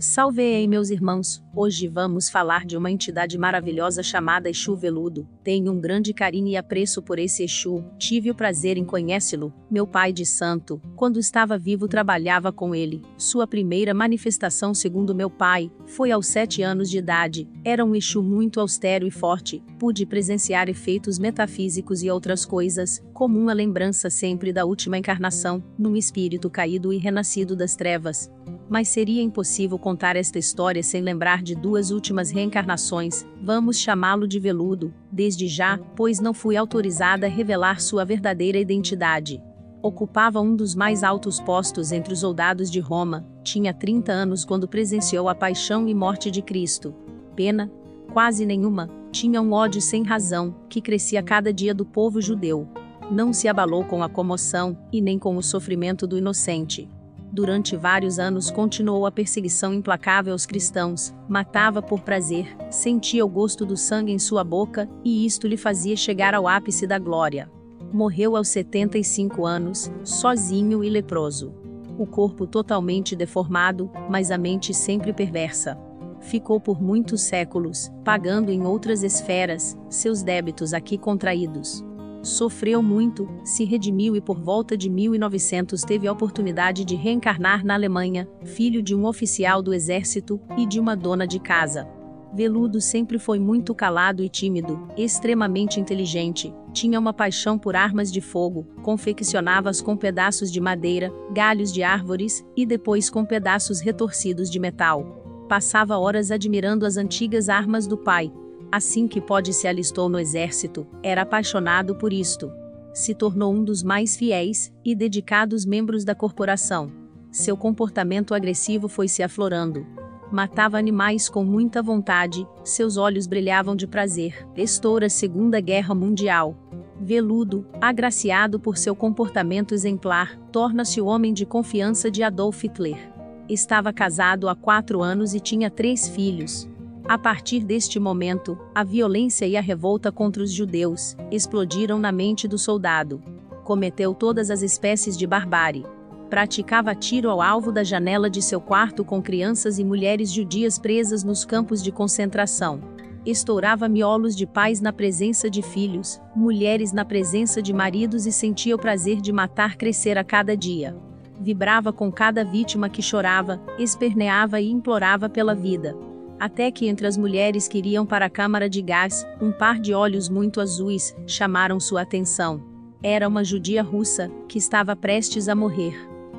Salve meus irmãos! Hoje vamos falar de uma entidade maravilhosa chamada Exu Veludo. Tenho um grande carinho e apreço por esse Exu. Tive o prazer em conhecê-lo. Meu pai de santo, quando estava vivo, trabalhava com ele. Sua primeira manifestação, segundo meu pai, foi aos sete anos de idade. Era um Exu muito austero e forte. Pude presenciar efeitos metafísicos e outras coisas, como uma lembrança sempre da última encarnação, num espírito caído e renascido das trevas mas seria impossível contar esta história sem lembrar de duas últimas reencarnações, vamos chamá-lo de veludo, desde já, pois não fui autorizada a revelar sua verdadeira identidade. Ocupava um dos mais altos postos entre os soldados de Roma, tinha 30 anos quando presenciou a paixão e morte de Cristo. Pena? Quase nenhuma, tinha um ódio sem razão, que crescia cada dia do povo judeu. Não se abalou com a comoção, e nem com o sofrimento do inocente durante vários anos continuou a perseguição implacável aos cristãos, matava por prazer, sentia o gosto do sangue em sua boca, e isto lhe fazia chegar ao ápice da glória. Morreu aos 75 anos, sozinho e leproso. O corpo totalmente deformado, mas a mente sempre perversa. Ficou por muitos séculos, pagando em outras esferas, seus débitos aqui contraídos. Sofreu muito, se redimiu e por volta de 1900 teve a oportunidade de reencarnar na Alemanha, filho de um oficial do exército e de uma dona de casa. Veludo sempre foi muito calado e tímido, extremamente inteligente, tinha uma paixão por armas de fogo, confeccionava-as com pedaços de madeira, galhos de árvores e depois com pedaços retorcidos de metal. Passava horas admirando as antigas armas do pai, Assim que pode se alistou no exército, era apaixonado por isto. Se tornou um dos mais fiéis e dedicados membros da corporação. Seu comportamento agressivo foi se aflorando. Matava animais com muita vontade, seus olhos brilhavam de prazer. Estoura a Segunda Guerra Mundial. Veludo, agraciado por seu comportamento exemplar, torna-se o homem de confiança de Adolf Hitler. Estava casado há quatro anos e tinha três filhos. A partir deste momento, a violência e a revolta contra os judeus explodiram na mente do soldado. Cometeu todas as espécies de barbárie. Praticava tiro ao alvo da janela de seu quarto com crianças e mulheres judias presas nos campos de concentração. Estourava miolos de pais na presença de filhos, mulheres na presença de maridos e sentia o prazer de matar crescer a cada dia. Vibrava com cada vítima que chorava, esperneava e implorava pela vida até que entre as mulheres que iriam para a câmara de gás, um par de olhos muito azuis chamaram sua atenção. Era uma judia russa, que estava prestes a morrer.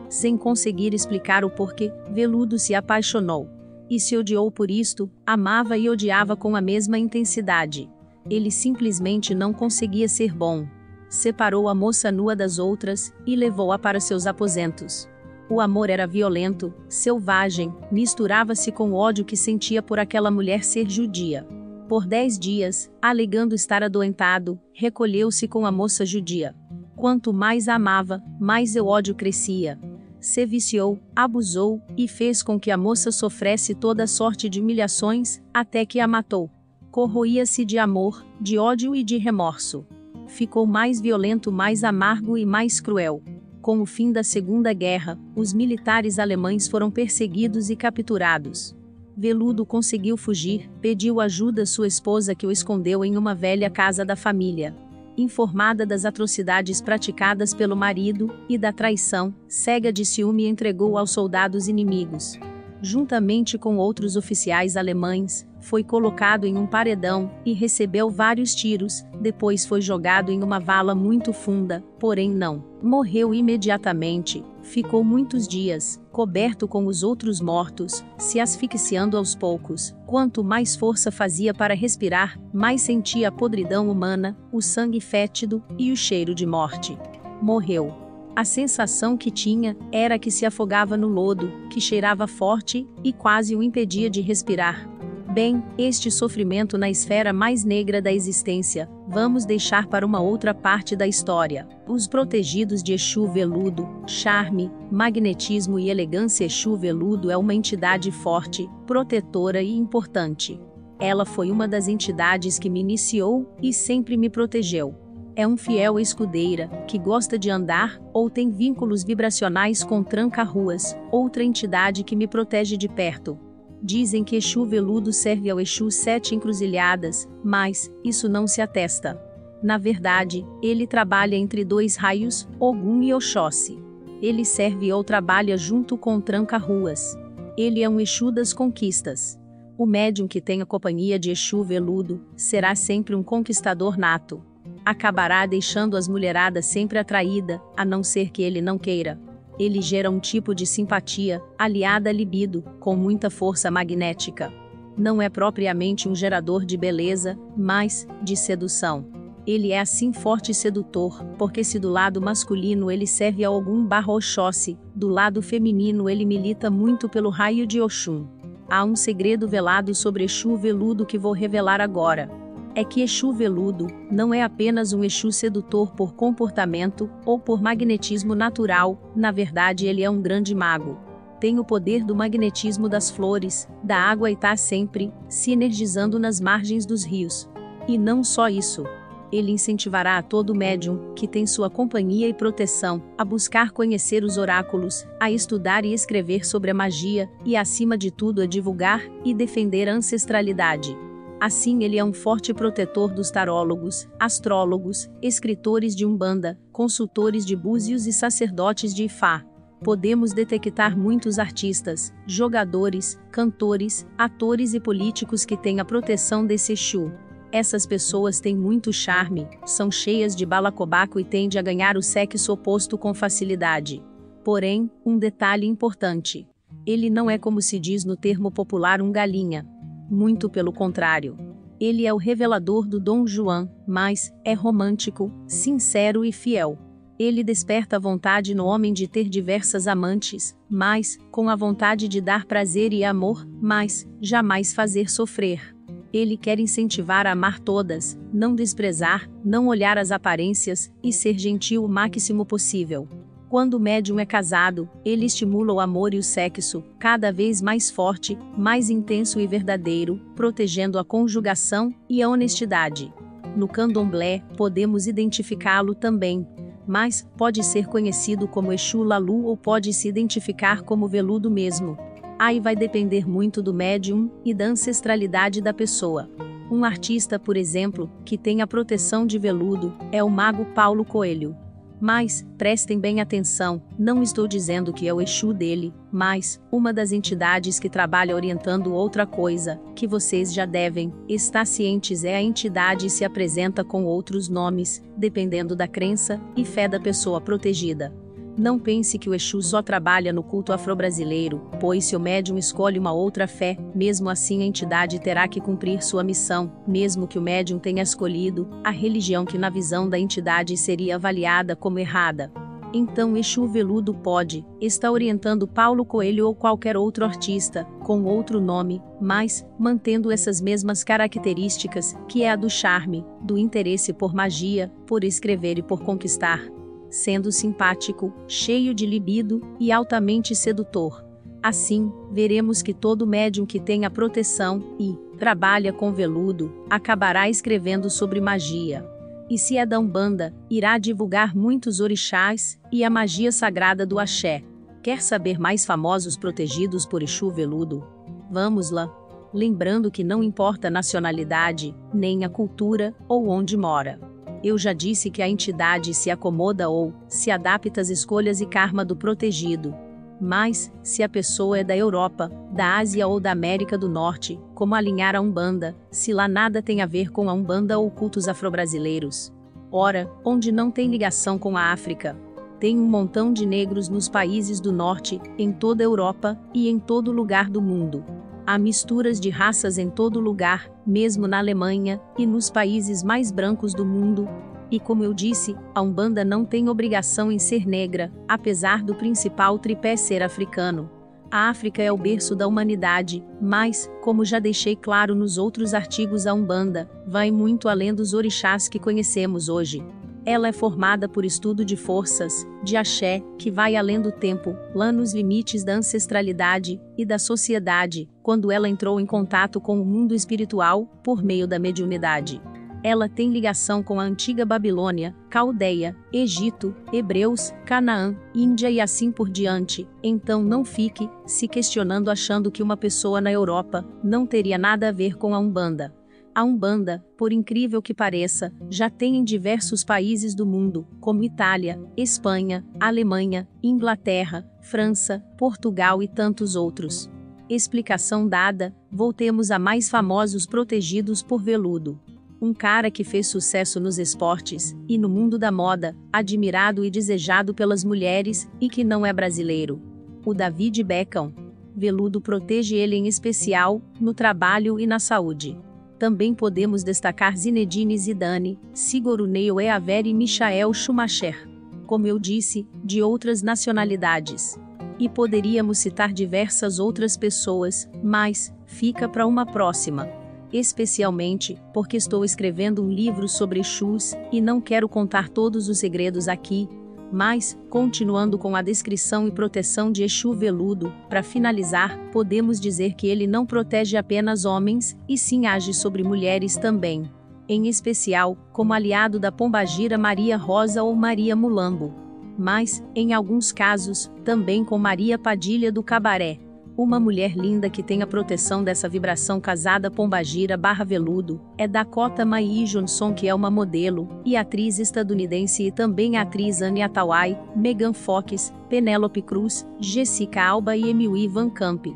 Sem conseguir explicar o porquê, Veludo se apaixonou. E se odiou por isto, amava e odiava com a mesma intensidade. Ele simplesmente não conseguia ser bom. Separou a moça nua das outras e levou-a para seus aposentos. O amor era violento, selvagem, misturava-se com o ódio que sentia por aquela mulher ser judia. Por dez dias, alegando estar adoentado, recolheu-se com a moça judia. Quanto mais a amava, mais o ódio crescia. Se viciou, abusou e fez com que a moça sofresse toda sorte de humilhações, até que a matou. Corroía-se de amor, de ódio e de remorso. Ficou mais violento, mais amargo e mais cruel. Com o fim da Segunda Guerra, os militares alemães foram perseguidos e capturados. Veludo conseguiu fugir, pediu ajuda à sua esposa que o escondeu em uma velha casa da família. Informada das atrocidades praticadas pelo marido e da traição, cega de ciúme entregou aos soldados inimigos juntamente com outros oficiais alemães, foi colocado em um paredão e recebeu vários tiros, depois foi jogado em uma vala muito funda, porém não morreu imediatamente. Ficou muitos dias, coberto com os outros mortos, se asfixiando aos poucos. Quanto mais força fazia para respirar, mais sentia a podridão humana, o sangue fétido e o cheiro de morte. Morreu. A sensação que tinha era que se afogava no lodo, que cheirava forte e quase o impedia de respirar. Bem, este sofrimento na esfera mais negra da existência, vamos deixar para uma outra parte da história. Os protegidos de Exu Veludo, charme, magnetismo e elegância Exu Veludo é uma entidade forte, protetora e importante. Ela foi uma das entidades que me iniciou e sempre me protegeu. É um fiel escudeira, que gosta de andar, ou tem vínculos vibracionais com tranca-ruas, outra entidade que me protege de perto. Dizem que Exu veludo serve ao Exu sete encruzilhadas, mas isso não se atesta. Na verdade, ele trabalha entre dois raios, Ogum e Oxóssi. Ele serve ou trabalha junto com tranca-ruas. Ele é um Exu das conquistas. O médium que tem a companhia de Exu veludo será sempre um conquistador nato. Acabará deixando as mulheradas sempre atraída, a não ser que ele não queira ele gera um tipo de simpatia, aliada à libido, com muita força magnética. Não é propriamente um gerador de beleza, mas de sedução. Ele é assim forte e sedutor, porque se do lado masculino ele serve a algum barro Oxóssi, do lado feminino ele milita muito pelo raio de Oxum. Há um segredo velado sobre Exu veludo que vou revelar agora é que Exu veludo não é apenas um Exu sedutor por comportamento ou por magnetismo natural, na verdade ele é um grande mago. Tem o poder do magnetismo das flores, da água e está sempre se energizando nas margens dos rios. E não só isso. Ele incentivará a todo médium, que tem sua companhia e proteção, a buscar conhecer os oráculos, a estudar e escrever sobre a magia, e acima de tudo a divulgar e defender a ancestralidade. Assim, ele é um forte protetor dos tarólogos, astrólogos, escritores de Umbanda, consultores de búzios e sacerdotes de Ifá. Podemos detectar muitos artistas, jogadores, cantores, atores e políticos que têm a proteção desse Exu. Essas pessoas têm muito charme, são cheias de balacobaco e tendem a ganhar o sexo oposto com facilidade. Porém, um detalhe importante: ele não é como se diz no termo popular um galinha, muito pelo contrário. Ele é o revelador do Dom Juan, mas é romântico, sincero e fiel. Ele desperta a vontade no homem de ter diversas amantes, mas, com a vontade de dar prazer e amor, mas, jamais fazer sofrer. Ele quer incentivar a amar todas, não desprezar, não olhar as aparências, e ser gentil o máximo possível. Quando o médium é casado, ele estimula o amor e o sexo, cada vez mais forte, mais intenso e verdadeiro, protegendo a conjugação e a honestidade. No candomblé, podemos identificá-lo também, mas pode ser conhecido como Exu Lalu ou pode se identificar como veludo mesmo. Aí vai depender muito do médium e da ancestralidade da pessoa. Um artista, por exemplo, que tem a proteção de veludo, é o mago Paulo Coelho. Mas, prestem bem atenção, não estou dizendo que é o Exu dele, mas, uma das entidades que trabalha orientando outra coisa, que vocês já devem estar cientes é a entidade se apresenta com outros nomes, dependendo da crença e fé da pessoa protegida. Não pense que o Exu só trabalha no culto afro-brasileiro, pois se o médium escolhe uma outra fé, mesmo assim a entidade terá que cumprir sua missão, mesmo que o médium tenha escolhido a religião que na visão da entidade seria avaliada como errada. Então Exu Veludo pode estar orientando Paulo Coelho ou qualquer outro artista, com outro nome, mas mantendo essas mesmas características, que é a do charme, do interesse por magia, por escrever e por conquistar sendo simpático, cheio de libido e altamente sedutor. Assim, veremos que todo médium que tenha proteção e trabalha com veludo acabará escrevendo sobre magia. E se é da Umbanda, irá divulgar muitos orixás e a magia sagrada do axé. Quer saber mais famosos protegidos por Exu veludo? Vamos lá! Lembrando que não importa a nacionalidade, nem a cultura ou onde mora. Eu já disse que a entidade se acomoda ou se adapta às escolhas e karma do protegido. Mas, se a pessoa é da Europa, da Ásia ou da América do Norte, como alinhar a Umbanda, se lá nada tem a ver com a Umbanda ou cultos afro-brasileiros? Ora, onde não tem ligação com a África? Tem um montão de negros nos países do Norte, em toda a Europa e em todo lugar do mundo. Há misturas de raças em todo lugar, mesmo na Alemanha e nos países mais brancos do mundo. E como eu disse, a Umbanda não tem obrigação em ser negra, apesar do principal tripé ser africano. A África é o berço da humanidade, mas, como já deixei claro nos outros artigos, a Umbanda vai muito além dos orixás que conhecemos hoje. Ela é formada por estudo de forças, de axé, que vai além do tempo, lá nos limites da ancestralidade e da sociedade, quando ela entrou em contato com o mundo espiritual, por meio da mediunidade. ela tem ligação com a antiga Babilônia, Caldeia, Egito, Hebreus, Canaã, Índia e assim por diante. Então não fique se questionando achando que uma pessoa na Europa não teria nada a ver com a Umbanda. A Umbanda, por incrível que pareça, já tem em diversos países do mundo, como Itália, Espanha, Alemanha, Inglaterra, França, Portugal e tantos outros. Explicação dada, voltemos a mais famosos protegidos por veludo. Um cara que fez sucesso nos esportes e no mundo da moda, admirado e desejado pelas mulheres e que não é brasileiro. O David Beckham. Veludo protege ele em especial, no trabalho e na saúde. Também podemos destacar Zinedine Zidane, Sigourney Weaver e Michael Schumacher. Como eu disse, de outras nacionalidades. E poderíamos citar diversas outras pessoas, mas fica para uma próxima. Especialmente porque estou escrevendo um livro sobre Exus e não quero contar todos os segredos aqui, mas, continuando com a descrição e proteção de Exu veludo, para finalizar, podemos dizer que ele não protege apenas homens, e sim age sobre mulheres também. Em especial, como aliado da pombagira Maria Rosa ou Maria Mulambo. Mas, em alguns casos, também com Maria Padilha do Cabaré. Uma mulher linda que tem a proteção dessa vibração casada pombagira barra veludo, é Dakota Mai Johnson que é uma modelo, e atriz estadunidense e também a atriz Anne Hathaway, Megan Fox, Penélope Cruz, Jessica Alba e Emily Van Camp.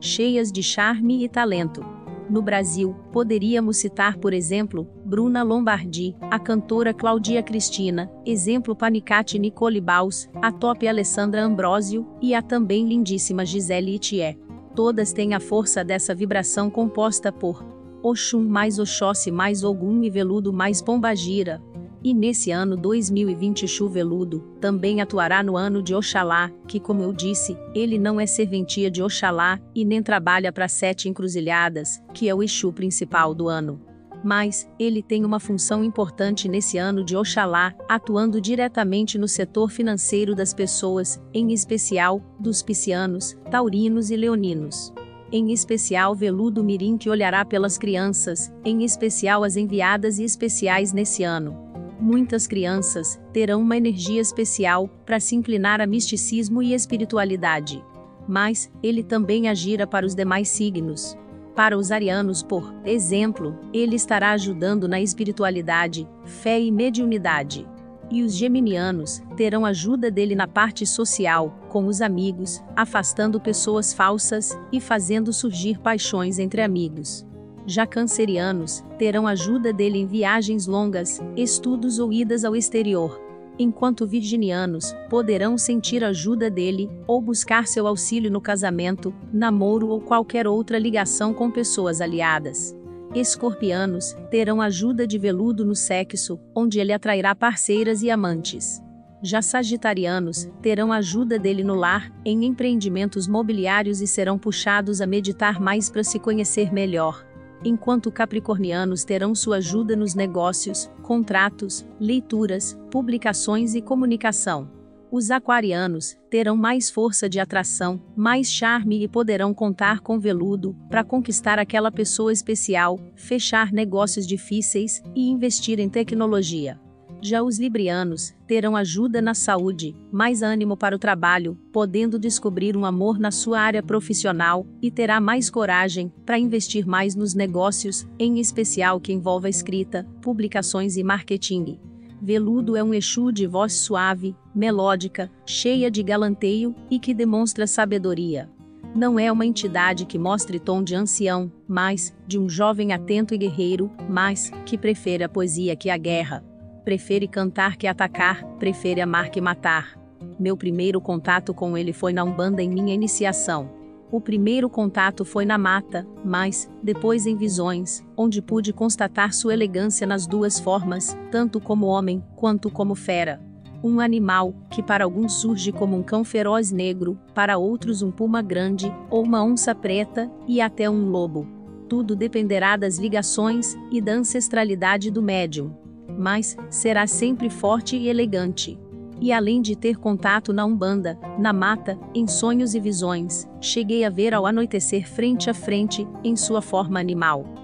Cheias de charme e talento. No Brasil, poderíamos citar, por exemplo, Bruna Lombardi, a cantora Claudia Cristina, exemplo Panicate Nicole Baus, a top Alessandra Ambrosio e a também lindíssima Gisele Itier. Todas têm a força dessa vibração composta por Oxum mais Oxóssi mais Ogum e Veludo mais Pombagira, e nesse ano 2020 Chuveludo também atuará no ano de Oxalá, que como eu disse, ele não é serventia de Oxalá e nem trabalha para sete encruzilhadas, que é o Exu principal do ano. Mas, ele tem uma função importante nesse ano de Oxalá, atuando diretamente no setor financeiro das pessoas, em especial, dos piscianos, taurinos e leoninos em especial Veludo Mirim que olhará pelas crianças, em especial as enviadas e especiais nesse ano muitas crianças terão uma energia especial para se inclinar a misticismo e espiritualidade. Mas, ele também agira para os demais signos. Para os arianos, por exemplo, ele estará ajudando na espiritualidade, fé e mediunidade. E os geminianos terão ajuda dele na parte social, com os amigos, afastando pessoas falsas e fazendo surgir paixões entre amigos. Já cancerianos terão ajuda dele em viagens longas, estudos ou idas ao exterior, enquanto virginianos poderão sentir ajuda dele ou buscar seu auxílio no casamento, namoro ou qualquer outra ligação com pessoas aliadas. Escorpianos terão ajuda de veludo no sexo, onde ele atrairá parceiras e amantes. Já sagitarianos terão ajuda dele no lar, em empreendimentos mobiliários e serão puxados a meditar mais para se conhecer melhor enquanto capricornianos terão sua ajuda nos negócios, contratos, leituras, publicações e comunicação. Os aquarianos terão mais força de atração, mais charme e poderão contar com veludo para conquistar aquela pessoa especial, fechar negócios difíceis e investir em tecnologia. Já os librianos terão ajuda na saúde, mais ânimo para o trabalho, podendo descobrir um amor na sua área profissional e terá mais coragem para investir mais nos negócios, em especial que envolva escrita, publicações e marketing. Veludo é um Exu de voz suave, melódica, cheia de galanteio e que demonstra sabedoria. Não é uma entidade que mostre tom de ancião, mas de um jovem atento e guerreiro, mas que prefere a poesia que a guerra prefere cantar que atacar, prefere amar que matar. Meu primeiro contato com ele foi na Umbanda em minha iniciação. O primeiro contato foi na mata, mas, depois em visões, onde pude constatar sua elegância nas duas formas, tanto como homem, quanto como fera. Um animal, que para alguns surge como um cão feroz negro, para outros um puma grande, ou uma onça preta, e até um lobo. Tudo dependerá das ligações e da ancestralidade do médium mas será sempre forte e elegante. E além de ter contato na Umbanda, na mata, em sonhos e visões, cheguei a ver ao anoitecer frente a frente, em sua forma animal.